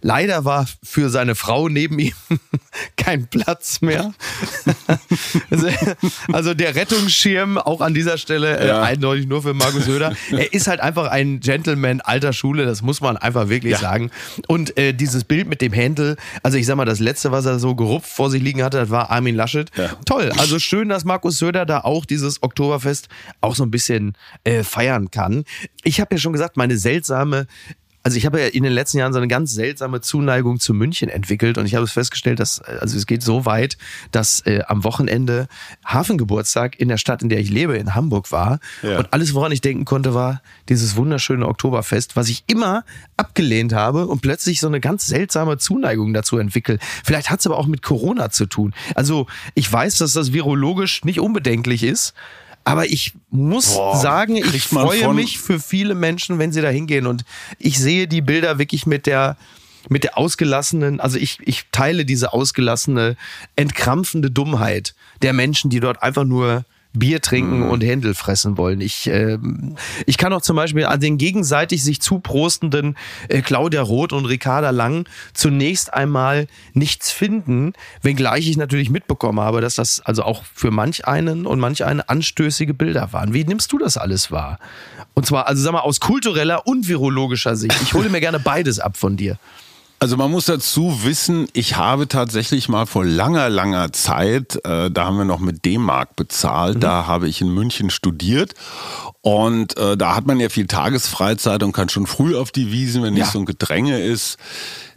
Leider war für seine Frau neben ihm kein Platz mehr. also der Rettungsschirm auch an dieser Stelle äh, ja. eindeutig nur für Markus Söder. Er ist halt einfach ein Gentleman alter Schule, das muss man einfach wirklich ja. sagen. Und äh, dieses Bild mit dem Händel, also ich sag mal, das letzte, was er so gerupft vor sich liegen hatte, das war Armin Laschet. Ja. Toll. Also schön, dass Markus Söder da auch dieses Oktoberfest auch so ein bisschen äh, feiern kann. Ich habe ja schon gesagt, meine seltsame also ich habe ja in den letzten Jahren so eine ganz seltsame Zuneigung zu München entwickelt und ich habe es festgestellt, dass also es geht so weit, dass äh, am Wochenende Hafengeburtstag in der Stadt, in der ich lebe, in Hamburg war ja. und alles, woran ich denken konnte, war dieses wunderschöne Oktoberfest, was ich immer abgelehnt habe und plötzlich so eine ganz seltsame Zuneigung dazu entwickelt. Vielleicht hat es aber auch mit Corona zu tun. Also ich weiß, dass das virologisch nicht unbedenklich ist. Aber ich muss Boah, sagen, ich freue mich für viele Menschen, wenn sie da hingehen. Und ich sehe die Bilder wirklich mit der, mit der ausgelassenen, also ich, ich teile diese ausgelassene, entkrampfende Dummheit der Menschen, die dort einfach nur Bier trinken mhm. und Händel fressen wollen. Ich, äh, ich kann auch zum Beispiel an den gegenseitig sich zuprostenden äh, Claudia Roth und Ricarda Lang zunächst einmal nichts finden, wenngleich ich natürlich mitbekommen habe, dass das also auch für manch einen und manch eine anstößige Bilder waren. Wie nimmst du das alles wahr? Und zwar, also sag mal, aus kultureller und virologischer Sicht. Ich hole mir gerne beides ab von dir. Also man muss dazu wissen, ich habe tatsächlich mal vor langer, langer Zeit, äh, da haben wir noch mit D-Mark bezahlt, mhm. da habe ich in München studiert und äh, da hat man ja viel Tagesfreizeit und kann schon früh auf die Wiesen, wenn ja. nicht so ein Gedränge ist.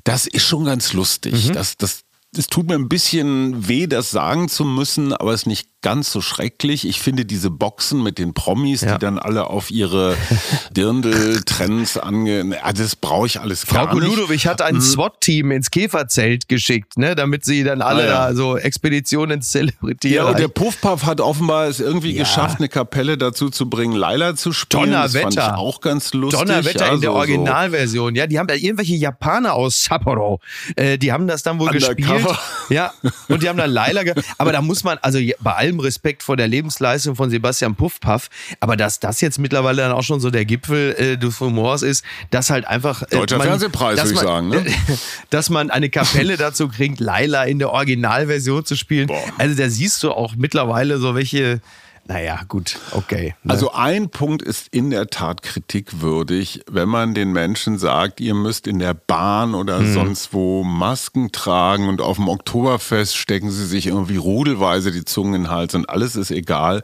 Das ist schon ganz lustig. Mhm. Das, das, es tut mir ein bisschen weh, das sagen zu müssen, aber es ist nicht ganz so schrecklich. Ich finde diese Boxen mit den Promis, ja. die dann alle auf ihre Dirndl-Trends ange... Also das brauche ich alles Frau gar nicht. Frau Ludowig hat ein mhm. SWAT-Team ins Käferzelt geschickt, ne, damit sie dann alle ah, ja. da so Expeditionen zelebrieren. Ja, und der Puffpuff hat offenbar es irgendwie ja. geschafft, eine Kapelle dazu zu bringen, Laila zu spielen. Donnerwetter. Das fand ich auch ganz lustig. Donnerwetter in der Originalversion. Ja, die haben da irgendwelche Japaner aus Sapporo, äh, die haben das dann wohl Undercover. gespielt. Ja, und die haben dann Laila... Aber da muss man, also bei allem Respekt vor der Lebensleistung von Sebastian Puffpaff, aber dass das jetzt mittlerweile dann auch schon so der Gipfel äh, des Humors ist, dass halt einfach. Äh, Deutscher man, Fernsehpreis, würde ich sagen, ne? dass man eine Kapelle dazu kriegt, Laila in der Originalversion zu spielen. Boah. Also da siehst du auch mittlerweile so welche naja, gut, okay. Ne? Also ein Punkt ist in der Tat kritikwürdig, wenn man den Menschen sagt, ihr müsst in der Bahn oder hm. sonst wo Masken tragen und auf dem Oktoberfest stecken sie sich irgendwie rudelweise die Zungen in den Hals und alles ist egal.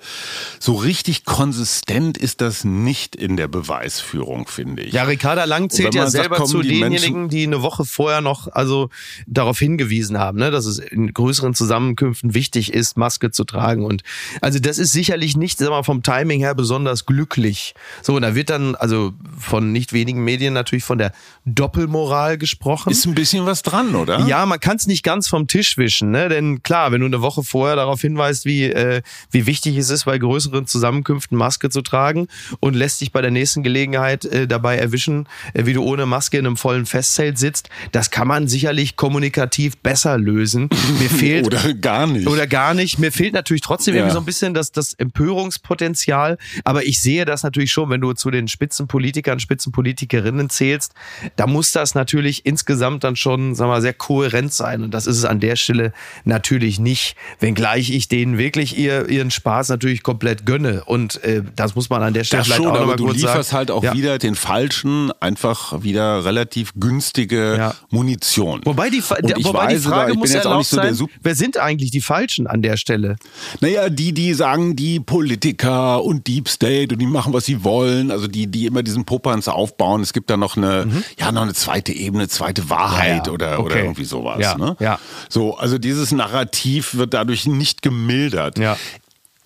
So richtig konsistent ist das nicht in der Beweisführung, finde ich. Ja, Ricarda Lang zählt ja selber sagt, zu die denjenigen, Menschen die eine Woche vorher noch also darauf hingewiesen haben, ne, dass es in größeren Zusammenkünften wichtig ist, Maske zu tragen. Und also das ist sicher sicherlich nicht, sag mal, vom Timing her besonders glücklich. So, und da wird dann, also von nicht wenigen Medien natürlich von der Doppelmoral gesprochen. Ist ein bisschen was dran, oder? Ja, man kann es nicht ganz vom Tisch wischen, ne? Denn klar, wenn du eine Woche vorher darauf hinweist, wie, äh, wie wichtig es ist, bei größeren Zusammenkünften Maske zu tragen und lässt dich bei der nächsten Gelegenheit äh, dabei erwischen, äh, wie du ohne Maske in einem vollen Festzelt sitzt, das kann man sicherlich kommunikativ besser lösen. Mir fehlt. oder gar nicht. Oder gar nicht. Mir fehlt natürlich trotzdem ja. irgendwie so ein bisschen das, das Empörungspotenzial. Aber ich sehe das natürlich schon, wenn du zu den Spitzenpolitikern, Spitzenpolitikerinnen zählst, da muss das natürlich insgesamt dann schon, sagen wir mal, sehr kohärent sein. Und das ist es an der Stelle natürlich nicht, wenngleich ich denen wirklich ihr, ihren Spaß natürlich komplett gönne. Und äh, das muss man an der Stelle das vielleicht schon, auch sagen. Du lieferst halt auch ja. wieder den falschen, einfach wieder relativ günstige ja. Munition. Wobei die, wobei die Frage da, muss ja auch so sein, wer sind eigentlich die Falschen an der Stelle? Naja, die, die sagen, die die Politiker und Deep State und die machen, was sie wollen. Also die, die immer diesen Popanz aufbauen. Es gibt da noch eine, mhm. ja, noch eine zweite Ebene, zweite Wahrheit ja. Oder, okay. oder irgendwie sowas. Ja, ne? ja. So, also dieses Narrativ wird dadurch nicht gemildert. Ja.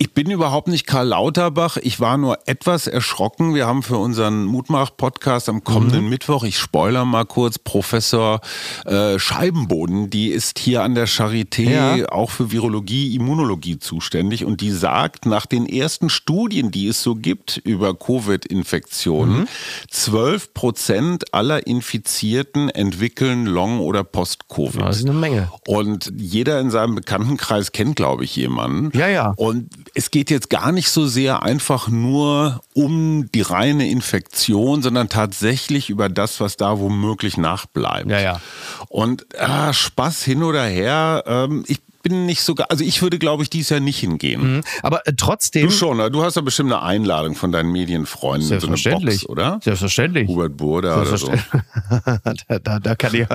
Ich bin überhaupt nicht Karl Lauterbach. Ich war nur etwas erschrocken. Wir haben für unseren Mutmach-Podcast am kommenden mhm. Mittwoch, ich spoiler mal kurz, Professor äh, Scheibenboden, die ist hier an der Charité ja. auch für Virologie, Immunologie zuständig und die sagt, nach den ersten Studien, die es so gibt über Covid-Infektionen, mhm. 12 Prozent aller Infizierten entwickeln Long- oder Post-Covid. Das ist eine Menge. Und jeder in seinem Bekanntenkreis kennt, glaube ich, jemanden. Ja, ja. Und es geht jetzt gar nicht so sehr einfach nur um die reine Infektion, sondern tatsächlich über das, was da womöglich nachbleibt. Ja, ja. Und ah, Spaß hin oder her. Ähm, ich bin nicht so, also ich würde, glaube ich, dies Jahr nicht hingehen. Mhm. Aber äh, trotzdem. Du schon, du hast ja bestimmt eine Einladung von deinen Medienfreunden. Selbstverständlich. So eine Box, oder? Selbstverständlich. Hubert Burda oder so. da, da, da kann ich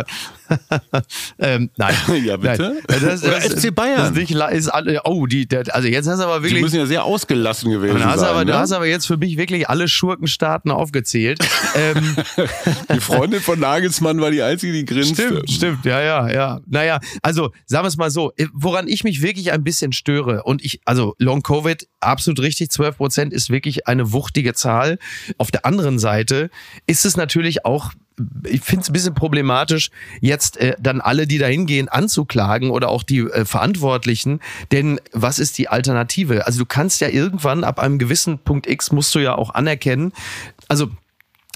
ähm, nein. ja, bitte. Nein. Das, oder das, FC Bayern. Ist nicht, ist, oh, die, der, also jetzt hast du aber wirklich. Die müssen ja sehr ausgelassen gewesen sein. Aber, ne? Du hast aber jetzt für mich wirklich alle Schurkenstaaten aufgezählt. ähm. Die Freundin von Nagelsmann war die einzige, die grinste. Stimmt, stimmt, ja, ja, ja. Naja, also sagen wir es mal so, woran ich mich wirklich ein bisschen störe und ich, also Long Covid, absolut richtig, 12 Prozent ist wirklich eine wuchtige Zahl. Auf der anderen Seite ist es natürlich auch ich finde es ein bisschen problematisch, jetzt äh, dann alle, die da hingehen, anzuklagen oder auch die äh, Verantwortlichen. Denn was ist die Alternative? Also du kannst ja irgendwann ab einem gewissen Punkt X musst du ja auch anerkennen. Also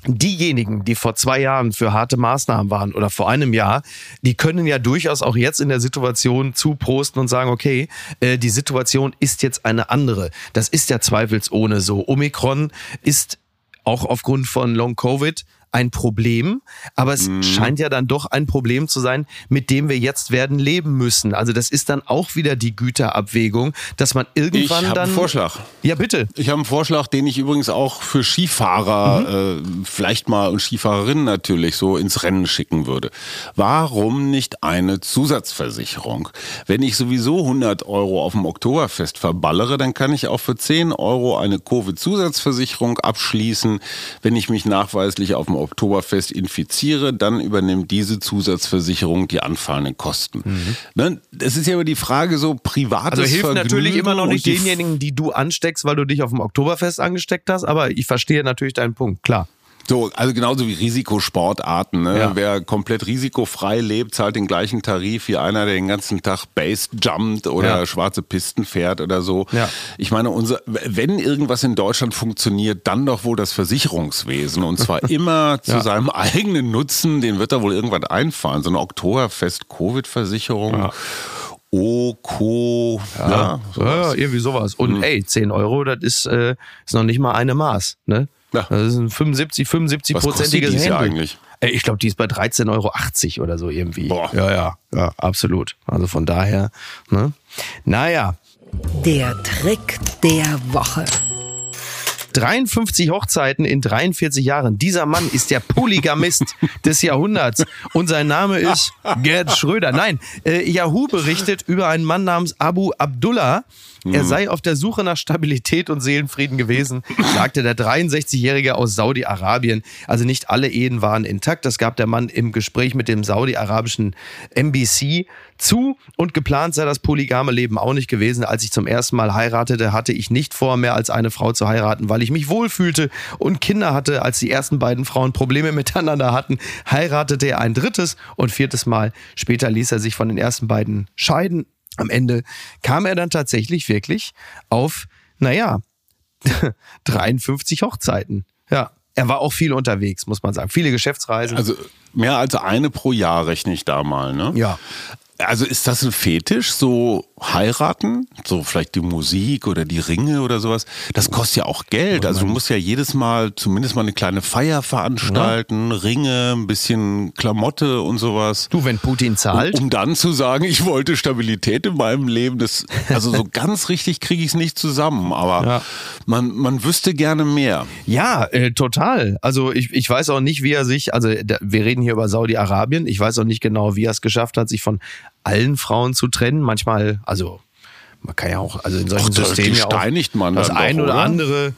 diejenigen, die vor zwei Jahren für harte Maßnahmen waren oder vor einem Jahr, die können ja durchaus auch jetzt in der Situation zuprosten und sagen, okay, äh, die Situation ist jetzt eine andere. Das ist ja zweifelsohne so. Omikron ist auch aufgrund von Long Covid ein Problem, aber es mhm. scheint ja dann doch ein Problem zu sein, mit dem wir jetzt werden leben müssen. Also das ist dann auch wieder die Güterabwägung, dass man irgendwann ich dann. Ich einen Vorschlag. Ja, bitte. Ich habe einen Vorschlag, den ich übrigens auch für Skifahrer mhm. äh, vielleicht mal und Skifahrerinnen natürlich so ins Rennen schicken würde. Warum nicht eine Zusatzversicherung? Wenn ich sowieso 100 Euro auf dem Oktoberfest verballere, dann kann ich auch für 10 Euro eine Covid-Zusatzversicherung abschließen. Wenn ich mich nachweislich auf dem Oktoberfest infiziere, dann übernimmt diese Zusatzversicherung die anfallenden Kosten. Mhm. Ne? Das ist ja immer die Frage so privates Also hilft Vergnügen natürlich immer noch nicht denjenigen, die du ansteckst, weil du dich auf dem Oktoberfest angesteckt hast, aber ich verstehe natürlich deinen Punkt, klar. So, also genauso wie Risikosportarten. Ne? Ja. Wer komplett risikofrei lebt, zahlt den gleichen Tarif wie einer, der den ganzen Tag Base jumpt oder ja. schwarze Pisten fährt oder so. Ja. Ich meine, unser, wenn irgendwas in Deutschland funktioniert, dann doch wohl das Versicherungswesen. Und zwar immer zu seinem eigenen Nutzen, den wird er wohl irgendwann einfahren. So eine Oktoberfest-Covid-Versicherung. Ja. Oko, ja, ja, irgendwie sowas. Und hm. ey, 10 Euro, das ist, äh, ist noch nicht mal eine Maß. Ne? Ja. Das ist ein 75, 75 prozentiges Handy. eigentlich? Ich glaube, die ist bei 13,80 Euro oder so irgendwie. Boah. Ja, ja, ja, absolut. Also von daher, ne? Naja. Der Trick der Woche. 53 Hochzeiten in 43 Jahren. Dieser Mann ist der Polygamist des Jahrhunderts und sein Name ist Gerd Schröder. Nein, äh, Yahoo berichtet über einen Mann namens Abu Abdullah. Er mhm. sei auf der Suche nach Stabilität und Seelenfrieden gewesen, sagte der 63-Jährige aus Saudi-Arabien. Also nicht alle Ehen waren intakt. Das gab der Mann im Gespräch mit dem saudi-arabischen NBC zu und geplant sei das polygame Leben auch nicht gewesen. Als ich zum ersten Mal heiratete, hatte ich nicht vor, mehr als eine Frau zu heiraten, weil ich mich wohlfühlte und Kinder hatte. Als die ersten beiden Frauen Probleme miteinander hatten, heiratete er ein drittes und viertes Mal. Später ließ er sich von den ersten beiden scheiden. Am Ende kam er dann tatsächlich wirklich auf, naja, 53 Hochzeiten. Ja. Er war auch viel unterwegs, muss man sagen. Viele Geschäftsreisen. Also mehr als eine pro Jahr rechne ich da mal, ne? Ja. Also ist das ein Fetisch, so heiraten? So vielleicht die Musik oder die Ringe oder sowas? Das kostet ja auch Geld. Also du musst ja jedes Mal zumindest mal eine kleine Feier veranstalten, ja. Ringe, ein bisschen Klamotte und sowas. Du, wenn Putin zahlt. Um, um dann zu sagen, ich wollte Stabilität in meinem Leben. Das, also so ganz richtig kriege ich es nicht zusammen. Aber ja. man, man wüsste gerne mehr. Ja, äh, total. Also ich, ich weiß auch nicht, wie er sich, also da, wir reden hier über Saudi-Arabien. Ich weiß auch nicht genau, wie er es geschafft hat, sich von allen Frauen zu trennen. Manchmal, also man kann ja auch, also in solchen Ach, Systemen ja auch man das ein doch, oder, oder andere.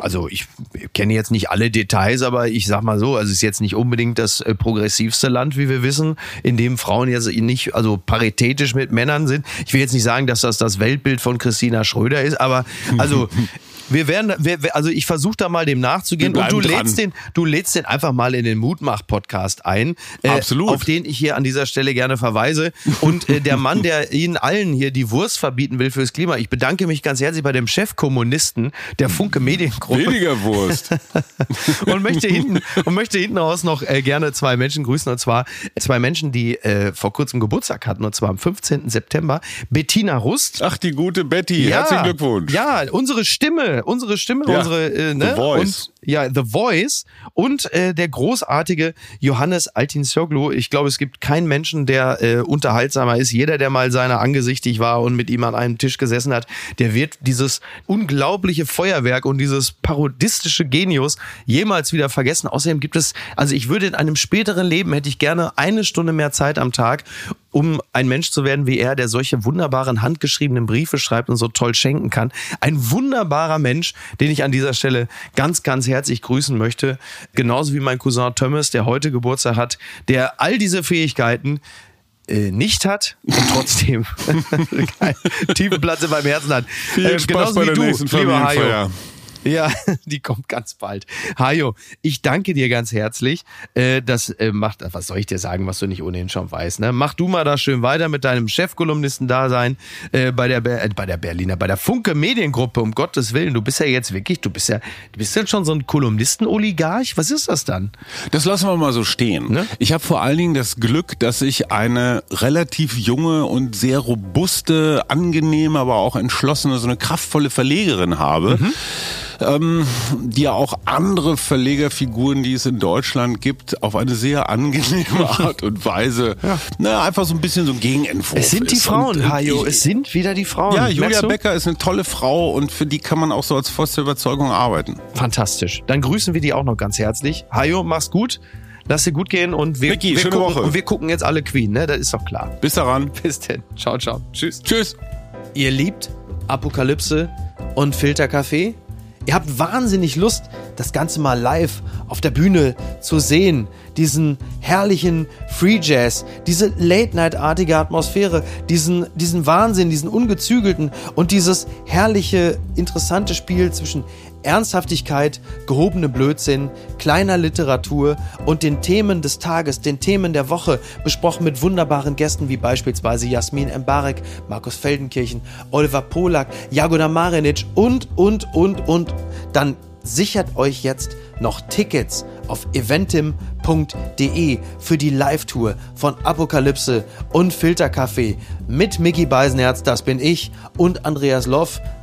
Also ich kenne jetzt nicht alle Details, aber ich sag mal so, also es ist jetzt nicht unbedingt das äh, progressivste Land, wie wir wissen, in dem Frauen jetzt nicht also paritätisch mit Männern sind. Ich will jetzt nicht sagen, dass das das Weltbild von Christina Schröder ist, aber also Wir werden, wir, also ich versuche da mal dem nachzugehen und du dran. lädst den, du lädst den einfach mal in den Mutmach-Podcast ein, äh, Absolut. auf den ich hier an dieser Stelle gerne verweise. Und äh, der Mann, der Ihnen allen hier die Wurst verbieten will fürs Klima, ich bedanke mich ganz herzlich bei dem Chefkommunisten der Funke Mediengruppe. Weniger Wurst. und möchte hinten und möchte hinten raus noch äh, gerne zwei Menschen grüßen und zwar zwei Menschen, die äh, vor kurzem Geburtstag hatten und zwar am 15. September. Bettina Rust. Ach, die gute Betty. Ja, Herzlichen Glückwunsch. Ja, unsere Stimme unsere Stimme, ja. unsere äh, ne? The Voice. Und, ja, The Voice und äh, der großartige Johannes Altinsoglu. Ich glaube, es gibt keinen Menschen, der äh, unterhaltsamer ist. Jeder, der mal seiner angesichtig war und mit ihm an einem Tisch gesessen hat, der wird dieses unglaubliche Feuerwerk und dieses parodistische Genius jemals wieder vergessen. Außerdem gibt es, also ich würde in einem späteren Leben hätte ich gerne eine Stunde mehr Zeit am Tag, um ein Mensch zu werden wie er, der solche wunderbaren handgeschriebenen Briefe schreibt und so toll schenken kann. Ein wunderbarer Mensch, den ich an dieser Stelle ganz, ganz herzlich grüßen möchte. Genauso wie mein Cousin Thomas, der heute Geburtstag hat, der all diese Fähigkeiten äh, nicht hat und trotzdem tiefen Platz in meinem Herzen hat. Viel äh, Spaß bei der du, nächsten Familienfeier. Ja, die kommt ganz bald. Hajo, ich danke dir ganz herzlich. Äh, das äh, macht, was soll ich dir sagen, was du nicht ohnehin schon weißt. Ne? Mach du mal da schön weiter mit deinem Chefkolumnisten-Dasein äh, bei der bei der Berliner, bei der Funke Mediengruppe. Um Gottes Willen, du bist ja jetzt wirklich, du bist ja, du bist ja schon so ein Kolumnisten-Oligarch. Was ist das dann? Das lassen wir mal so stehen. Ne? Ich habe vor allen Dingen das Glück, dass ich eine relativ junge und sehr robuste, angenehme, aber auch entschlossene, so eine kraftvolle Verlegerin habe. Mhm ähm, die ja auch andere Verlegerfiguren, die es in Deutschland gibt, auf eine sehr angenehme Art und Weise, ja. na, einfach so ein bisschen so ein Gegenentwurf Es sind die Frauen, und, Hajo, es sind wieder die Frauen. Ja, Julia Becker ist eine tolle Frau und für die kann man auch so als der Überzeugung arbeiten. Fantastisch. Dann grüßen wir die auch noch ganz herzlich. Hajo, mach's gut. Lass dir gut gehen und wir, Vicky, wir, schöne gucken, Woche. und wir gucken jetzt alle Queen, ne? Das ist doch klar. Bis daran. Bis denn. Ciao, ciao. Tschüss. Tschüss. Ihr liebt Apokalypse und Filterkaffee? Ihr habt wahnsinnig Lust, das Ganze mal live auf der Bühne zu sehen. Diesen herrlichen Free Jazz, diese Late-Night-artige Atmosphäre, diesen, diesen Wahnsinn, diesen ungezügelten und dieses herrliche, interessante Spiel zwischen Ernsthaftigkeit, gehobene Blödsinn, kleiner Literatur und den Themen des Tages, den Themen der Woche, besprochen mit wunderbaren Gästen wie beispielsweise Jasmin Embarek, Markus Feldenkirchen, Oliver Polak, Jagoda Marinic und, und, und, und. Dann sichert euch jetzt noch Tickets auf eventim.de für die Live-Tour von Apokalypse und Filterkaffee mit Mickey Beisenherz, das bin ich, und Andreas Loff,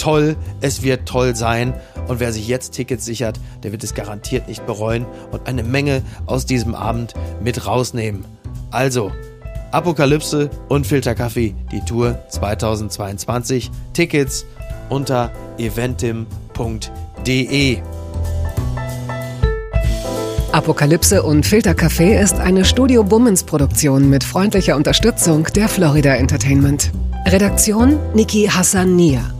toll, es wird toll sein und wer sich jetzt Tickets sichert, der wird es garantiert nicht bereuen und eine Menge aus diesem Abend mit rausnehmen. Also, Apokalypse und Filterkaffee, die Tour 2022. Tickets unter eventim.de. Apokalypse und Filterkaffee ist eine Studio Bummens Produktion mit freundlicher Unterstützung der Florida Entertainment. Redaktion Niki Hassania.